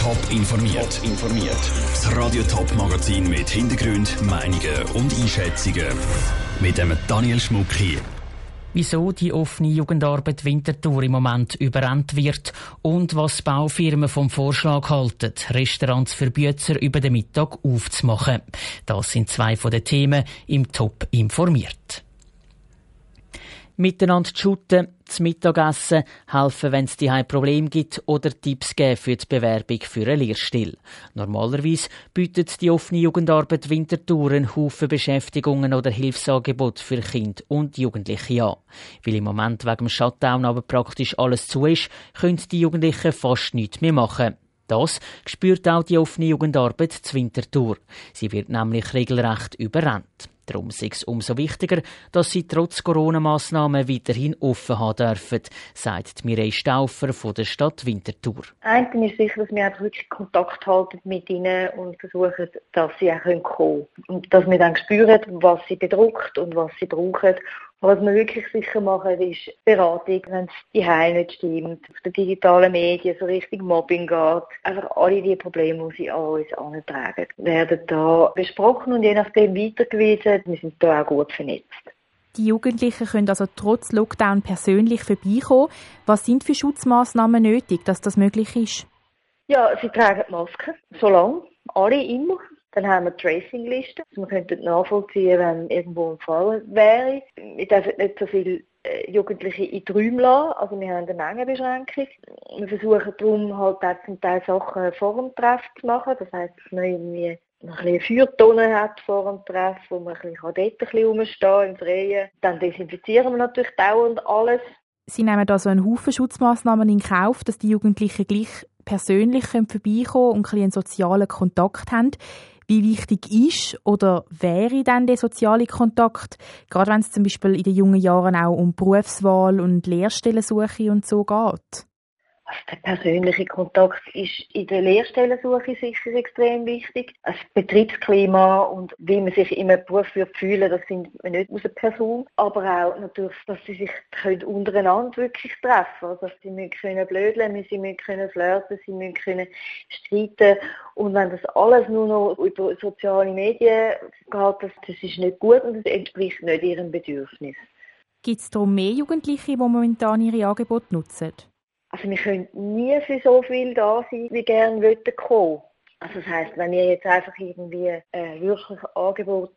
Top informiert. informiert. Das Radio Top Magazin mit Hintergrund, Meinungen und Einschätzungen mit dem Daniel Schmuck hier. Wieso die offene Jugendarbeit Winterthur im Moment überrannt wird und was Baufirmen vom Vorschlag halten, Restaurants für Bützer über den Mittag aufzumachen. Das sind zwei von den Themen im Top informiert miteinander zu shooten, zu Mittagessen, helfen, wenn es die Probleme gibt oder Tipps geben für die Bewerbung für einen Lehrstuhl. Normalerweise bietet die offene Jugendarbeit Winterthur einen Haufen Beschäftigungen oder Hilfsangebote für Kinder und Jugendliche an. Weil im Moment wegen dem Shutdown aber praktisch alles zu ist, können die Jugendlichen fast nichts mehr machen. Das spürt auch die offene Jugendarbeit zu Winterthur. Sie wird nämlich regelrecht überrannt. Darum ist es umso wichtiger, dass sie trotz Corona-Massnahmen weiterhin offen haben dürfen, sagt Mireille Stauffer von der Stadt Winterthur. Eins ist sicher, dass wir einfach wirklich Kontakt halten mit ihnen und versuchen, dass sie auch kommen können. Und dass wir dann spüren, was sie bedruckt und was sie brauchen was wir wirklich sicher machen, ist Beratung, wenn es die Heim nicht stimmt, auf den digitalen Medien so richtig Mobbing geht. Einfach alle die Probleme, die sie an uns antragen, werden da besprochen und je nachdem weitergewiesen. Wir sind da auch gut vernetzt. Die Jugendlichen können also trotz Lockdown persönlich vorbeikommen. Was sind für Schutzmaßnahmen nötig, dass das möglich ist? Ja, sie tragen Masken, so lange, alle immer. Dann haben wir Tracing-Listen. Also wir könnten nachvollziehen, wenn irgendwo ein Fall wäre. Wir dürfen nicht so viele äh, Jugendliche in die Räume lassen. Also wir haben eine Mengenbeschränkung. Wir versuchen darum halt auch zum Teil Sachen vor dem Treff zu machen. Das heisst, dass man irgendwie ein bisschen Feuertonne hat vor dem Treff, wo man ein dort ein bisschen rumstehen im Freien. Dann desinfizieren wir natürlich dauernd alles. Sie nehmen da so einen Haufen Schutzmaßnahmen in Kauf, dass die Jugendlichen gleich persönlich vorbeikommen und einen sozialen Kontakt haben. Wie wichtig ist oder wäre dann der soziale Kontakt, gerade wenn es zum Beispiel in den jungen Jahren auch um Berufswahl und Lehrstellensuche und so geht? Also der persönliche Kontakt ist in der Lehrstellensuche sicher extrem wichtig. Das Betriebsklima und wie man sich einem Beruf fühlen das findet man nicht aus einer Person. Aber auch natürlich, dass sie sich können untereinander wirklich treffen Also sie müssen können blödeln, sie müssen können flirten, sie müssen können streiten. Und wenn das alles nur noch über soziale Medien geht, das, das ist nicht gut und das entspricht nicht ihrem Bedürfnis. Gibt es darum mehr Jugendliche, die momentan ihre Angebote nutzen? Also wir können nie für so viel da sein, wie gerne wollten kommen. Also das heisst, wenn ihr jetzt einfach irgendwie äh, wirklich Angebot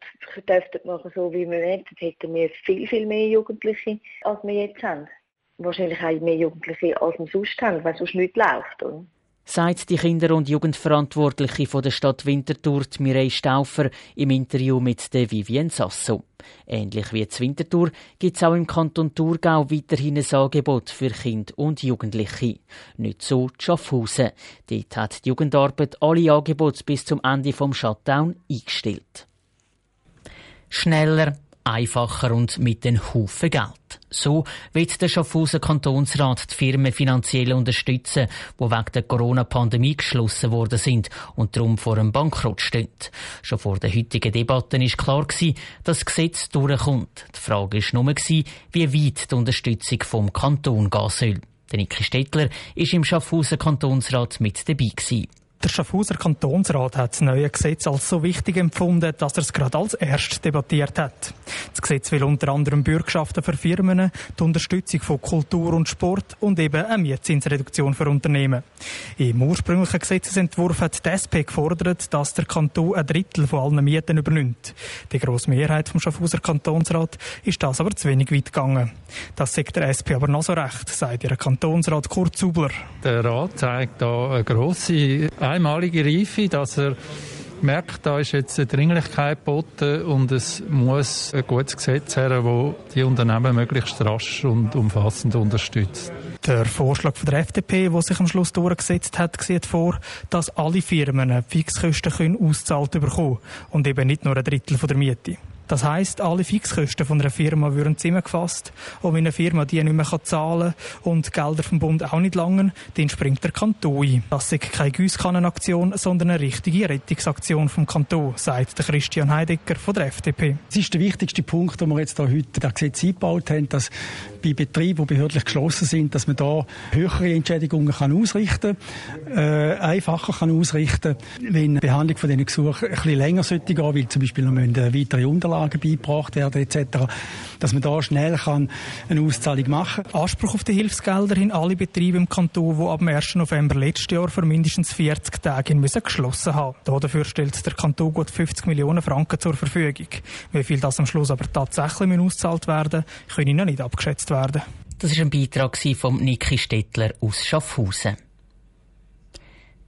dürftet machen, so wie wir wollen, dann hätten wir viel, viel mehr Jugendliche, als wir jetzt haben. Wahrscheinlich auch mehr Jugendliche, als wir sonst haben, weil sonst nichts läuft. Oder? Sagt die Kinder- und Jugendverantwortliche von der Stadt Winterthur, Mireille Stauffer, im Interview mit der Vivien Sasso. Ähnlich wie zu Winterthur gibt es auch im Kanton Thurgau weiterhin ein Angebot für Kinder und Jugendliche. Nicht so Schaffhausen. Dort hat die Jugendarbeit alle Angebote bis zum Ende vom Shutdown eingestellt. Schneller, einfacher und mit den Haufen Geld. So wird der Schaffhauser Kantonsrat die Firmen finanziell unterstützen, die wegen der Corona-Pandemie geschlossen worden sind und darum vor einem Bankrott stehen. Schon vor den heutigen Debatten ist klar dass das Gesetz durchkommt. Die Frage war nur, wie weit die Unterstützung vom Kanton gehen soll. Der Niki Stettler war im Schaffhauser Kantonsrat mit dabei. Der Schaffhauser Kantonsrat hat das neue Gesetz als so wichtig empfunden, dass er es gerade als erst debattiert hat. Das Gesetz will unter anderem Bürgschaften für Firmen, die Unterstützung von Kultur und Sport und eben eine Mietzinsreduktion für Unternehmen. Im ursprünglichen Gesetzesentwurf hat die SP gefordert, dass der Kanton ein Drittel von allen Mieten übernimmt. Die grosse Mehrheit vom Schaffhauser Kantonsrat ist das aber zu wenig weit gegangen. Das sagt der SP aber noch so recht, sagt ihr Kantonsrat Kurt Zubler. Der Rat zeigt da eine grosse einmalige Reife, dass er merkt, da ist jetzt eine Dringlichkeit geboten und es muss ein gutes Gesetz her, das die Unternehmen möglichst rasch und umfassend unterstützt. Der Vorschlag von der FDP, der sich am Schluss durchgesetzt hat, sieht vor, dass alle Firmen Fixkosten können ausgezahlt bekommen und eben nicht nur ein Drittel von der Miete. Das heisst, alle Fixkosten von einer Firma würden zusammengefasst. Und wenn eine Firma die nicht mehr zahlen kann und Gelder vom Bund auch nicht langen, dann springt der Kanton ein. Das ist keine Gießkannenaktion, sondern eine richtige Rettungsaktion vom Kanton, sagt der Christian Heidecker von der FDP. Das ist der wichtigste Punkt, den wir jetzt hier heute das Gesetz eingebaut haben, dass bei Betrieben, die behördlich geschlossen sind, dass man da höhere Entschädigungen kann ausrichten kann, äh, einfacher kann ausrichten wenn die Behandlung von diesen Gesuchen ein bisschen länger sollte gehen, weil zum Beispiel noch weitere Unterlagen beigebracht werden etc., dass man da schnell kann eine Auszahlung machen kann. Anspruch auf die Hilfsgelder haben alle Betriebe im Kanton, die ab dem 1. November letztes Jahr für mindestens 40 Tage müssen geschlossen haben. Dafür stellt der Kanton gut 50 Millionen Franken zur Verfügung. Wie viel das am Schluss aber tatsächlich ausgezahlt werden können noch nicht abgeschätzt werden. Das war ein Beitrag von Niki Stettler aus Schaffhausen.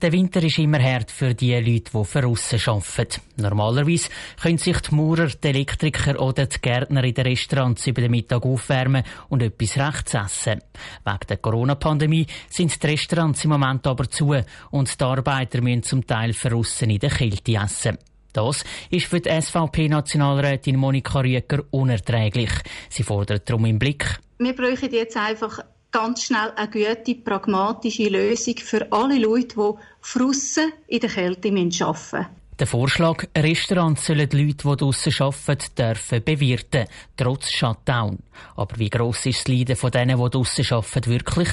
Der Winter ist immer hart für die Leute, die für aussen arbeiten. Normalerweise können sich die Maurer, die Elektriker oder die Gärtner in den Restaurants über den Mittag aufwärmen und etwas rechts essen. Wegen der Corona-Pandemie sind die Restaurants im Moment aber zu und die Arbeiter müssen zum Teil für aussen in der Kälte essen. Das ist für die SVP-Nationalrätin Monika Rüeger unerträglich. Sie fordert darum im Blick. Wir bräuchten jetzt einfach ganz schnell eine gute, pragmatische Lösung für alle Leute, die draussen in der Kälte arbeiten müssen. Der Vorschlag, Restaurants sollen die Leute, die draussen arbeiten, dürfen bewirten, trotz Shutdown. Aber wie gross ist das Leiden von denen, die draussen arbeiten, wirklich?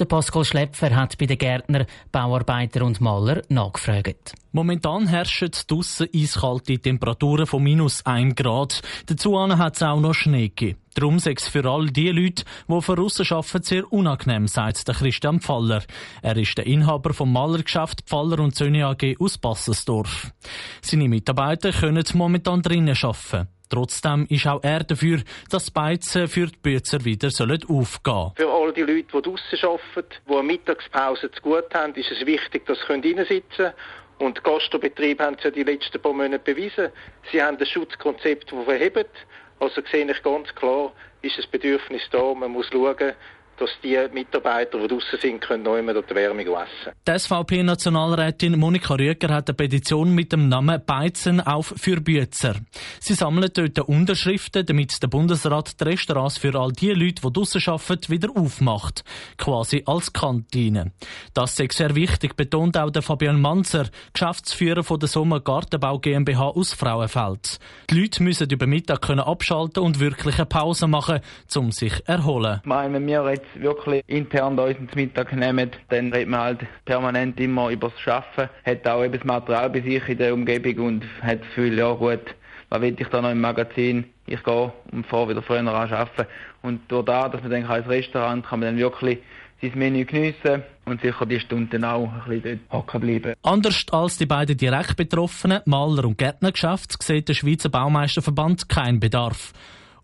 Der Pascal Schlepfer hat bei den Gärtner, Bauarbeiter und Maler nachgefragt. Momentan herrschen draussen eiskalte Temperaturen von minus 1 Grad. Dazu hat es auch noch Schnee gegeben. Darum sei es für all die Leute, die von aussen arbeiten, sehr unangenehm, sagt der Christian Pfaller. Er ist der Inhaber vom Malergeschäft Pfaller und Söhne AG aus Bassensdorf. Seine Mitarbeiter können momentan drinnen arbeiten. Trotzdem ist auch er dafür, dass die Beizen für die Bützer wieder aufgehen sollen. Für all die Leute, die draussen arbeiten, die eine Mittagspause zu gut haben, ist es wichtig, dass sie reinsitzen können. Und die Gastrobetriebe haben es ja die letzten paar Monate bewiesen. Sie haben ein Schutzkonzept, das verhebt. Also sehe ich ganz klar, ist das Bedürfnis da. Man muss schauen, dass die Mitarbeiter, die draußen sind, können noch immer die Wärme essen. Die SVP-Nationalrätin Monika Rüeger hat eine Petition mit dem Namen Beizen auf für Bützer. Sie sammeln dort Unterschriften, damit der Bundesrat die Restaurants für all die Leute, die draussen arbeiten, wieder aufmacht. Quasi als Kantine. Das ist sehr wichtig, betont auch der Fabian Manzer, Geschäftsführer von der Sommer Gartenbau GmbH aus Frauenfeld. Die Leute müssen über Mittag können abschalten und wirklich eine Pause machen, um sich zu erholen. Meine, wir jetzt wirklich intern da uns Mittag nehmen, dann redet man halt permanent immer über das Arbeiten, hat auch eben das Material bei sich in der Umgebung und hat das Gefühl, ja gut, was will ich da noch im Magazin? Ich gehe und fahre wieder früher an arbeiten. Und durch das, dass man dann als Restaurant kann man dann wirklich sein Menü geniessen und sicher die Stunden auch ein bisschen dort hocken bleiben. Anders als die beiden direkt Betroffenen, Maler- und Gärtnergeschäft, sieht der Schweizer Baumeisterverband keinen Bedarf.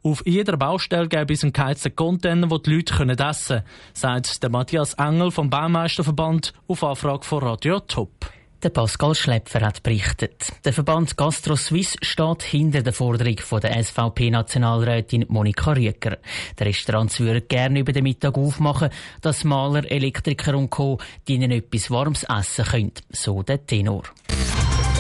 Auf jeder Baustelle gäbe es einen geheizten Container, wo die Leute essen können, sagt der Matthias Engel vom Baumeisterverband auf Anfrage von Radio Top. Der Pascal Schlepfer hat berichtet. Der Verband Gastro Suisse steht hinter der Forderung von der SVP-Nationalrätin Monika Rüeger. Die Restaurants würden gerne über den Mittag aufmachen, dass Maler, Elektriker und Co. ihnen etwas Warmes essen können. So der Tenor.